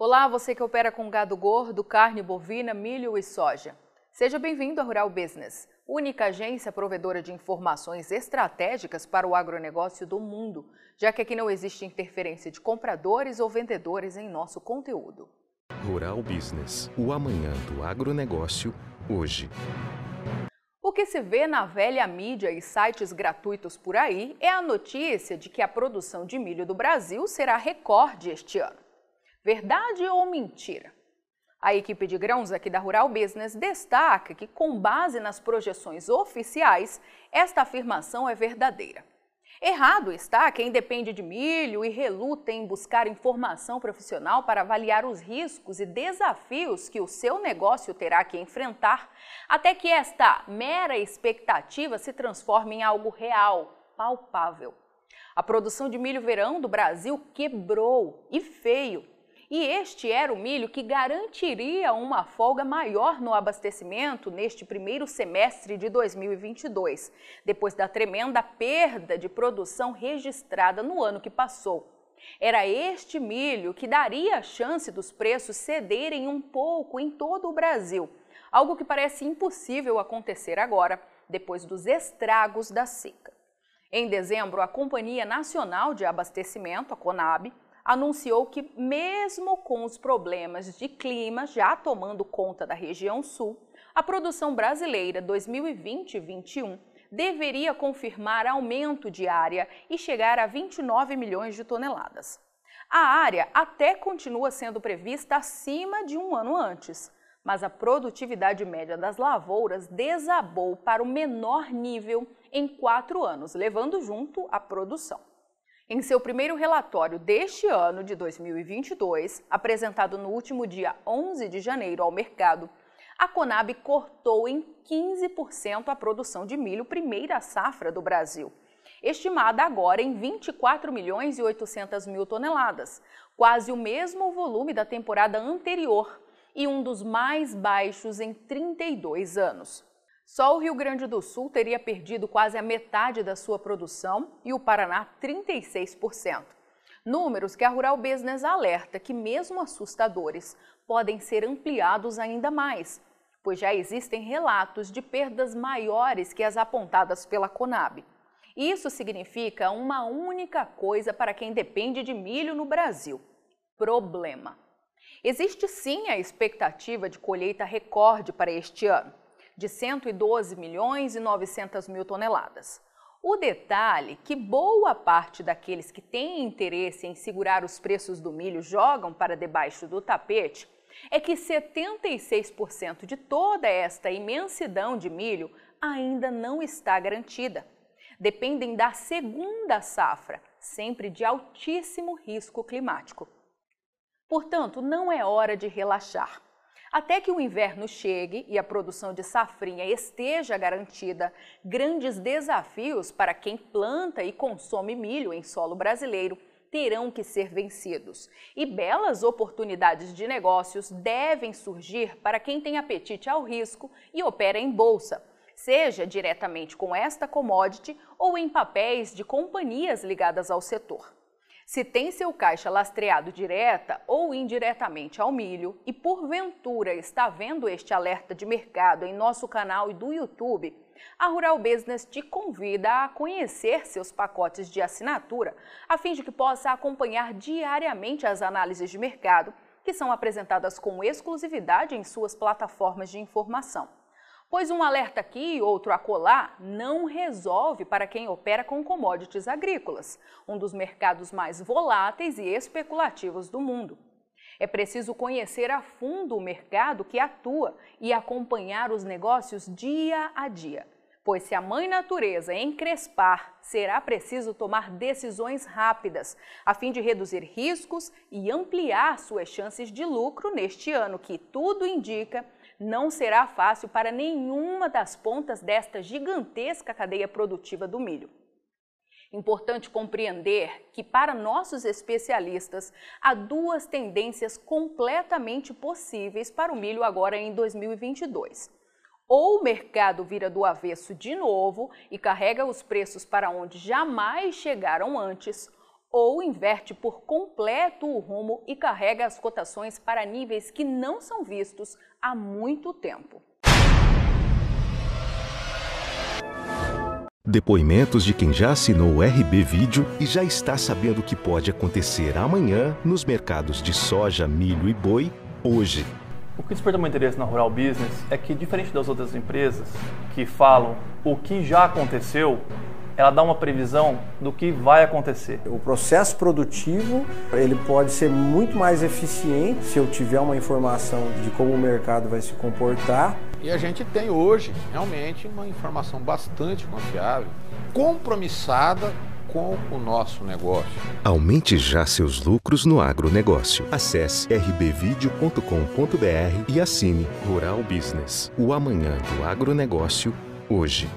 Olá, você que opera com gado gordo, carne bovina, milho e soja. Seja bem-vindo à Rural Business, única agência provedora de informações estratégicas para o agronegócio do mundo, já que aqui não existe interferência de compradores ou vendedores em nosso conteúdo. Rural Business, o amanhã do agronegócio, hoje. O que se vê na velha mídia e sites gratuitos por aí é a notícia de que a produção de milho do Brasil será recorde este ano. Verdade ou mentira? A equipe de grãos aqui da Rural Business destaca que, com base nas projeções oficiais, esta afirmação é verdadeira. Errado está quem depende de milho e reluta em buscar informação profissional para avaliar os riscos e desafios que o seu negócio terá que enfrentar, até que esta mera expectativa se transforme em algo real, palpável. A produção de milho verão do Brasil quebrou e feio e este era o milho que garantiria uma folga maior no abastecimento neste primeiro semestre de 2022, depois da tremenda perda de produção registrada no ano que passou. Era este milho que daria a chance dos preços cederem um pouco em todo o Brasil, algo que parece impossível acontecer agora, depois dos estragos da seca. Em dezembro, a Companhia Nacional de Abastecimento, a CONAB, anunciou que, mesmo com os problemas de clima já tomando conta da região sul, a produção brasileira 2020-21 deveria confirmar aumento de área e chegar a 29 milhões de toneladas. A área até continua sendo prevista acima de um ano antes, mas a produtividade média das lavouras desabou para o menor nível em quatro anos, levando junto a produção. Em seu primeiro relatório deste ano de 2022, apresentado no último dia 11 de janeiro ao mercado, a Conab cortou em 15% a produção de milho primeira safra do Brasil, estimada agora em 24 milhões e 800 mil toneladas, quase o mesmo volume da temporada anterior e um dos mais baixos em 32 anos. Só o Rio Grande do Sul teria perdido quase a metade da sua produção e o Paraná 36%. Números que a Rural Business alerta que, mesmo assustadores, podem ser ampliados ainda mais, pois já existem relatos de perdas maiores que as apontadas pela Conab. Isso significa uma única coisa para quem depende de milho no Brasil: problema. Existe sim a expectativa de colheita recorde para este ano de 112 milhões e 900 mil toneladas. O detalhe que boa parte daqueles que têm interesse em segurar os preços do milho jogam para debaixo do tapete é que 76% de toda esta imensidão de milho ainda não está garantida. Dependem da segunda safra, sempre de altíssimo risco climático. Portanto, não é hora de relaxar. Até que o inverno chegue e a produção de safrinha esteja garantida, grandes desafios para quem planta e consome milho em solo brasileiro terão que ser vencidos. E belas oportunidades de negócios devem surgir para quem tem apetite ao risco e opera em bolsa, seja diretamente com esta commodity ou em papéis de companhias ligadas ao setor. Se tem seu caixa lastreado direta ou indiretamente ao milho e porventura está vendo este alerta de mercado em nosso canal e do YouTube, a Rural Business te convida a conhecer seus pacotes de assinatura, a fim de que possa acompanhar diariamente as análises de mercado que são apresentadas com exclusividade em suas plataformas de informação pois um alerta aqui e outro acolá não resolve para quem opera com commodities agrícolas, um dos mercados mais voláteis e especulativos do mundo. É preciso conhecer a fundo o mercado que atua e acompanhar os negócios dia a dia. Pois se a mãe natureza encrespar, será preciso tomar decisões rápidas, a fim de reduzir riscos e ampliar suas chances de lucro neste ano, que tudo indica não será fácil para nenhuma das pontas desta gigantesca cadeia produtiva do milho. Importante compreender que, para nossos especialistas, há duas tendências completamente possíveis para o milho agora em 2022. Ou o mercado vira do avesso de novo e carrega os preços para onde jamais chegaram antes, ou inverte por completo o rumo e carrega as cotações para níveis que não são vistos há muito tempo. Depoimentos de quem já assinou o RB Vídeo e já está sabendo o que pode acontecer amanhã nos mercados de soja, milho e boi hoje. O que desperta meu interesse na Rural Business é que, diferente das outras empresas que falam o que já aconteceu, ela dá uma previsão do que vai acontecer. O processo produtivo ele pode ser muito mais eficiente se eu tiver uma informação de como o mercado vai se comportar. E a gente tem hoje realmente uma informação bastante confiável, compromissada com o nosso negócio. Aumente já seus lucros no agronegócio. Acesse rbvideo.com.br e assine Rural Business. O amanhã do agronegócio, hoje.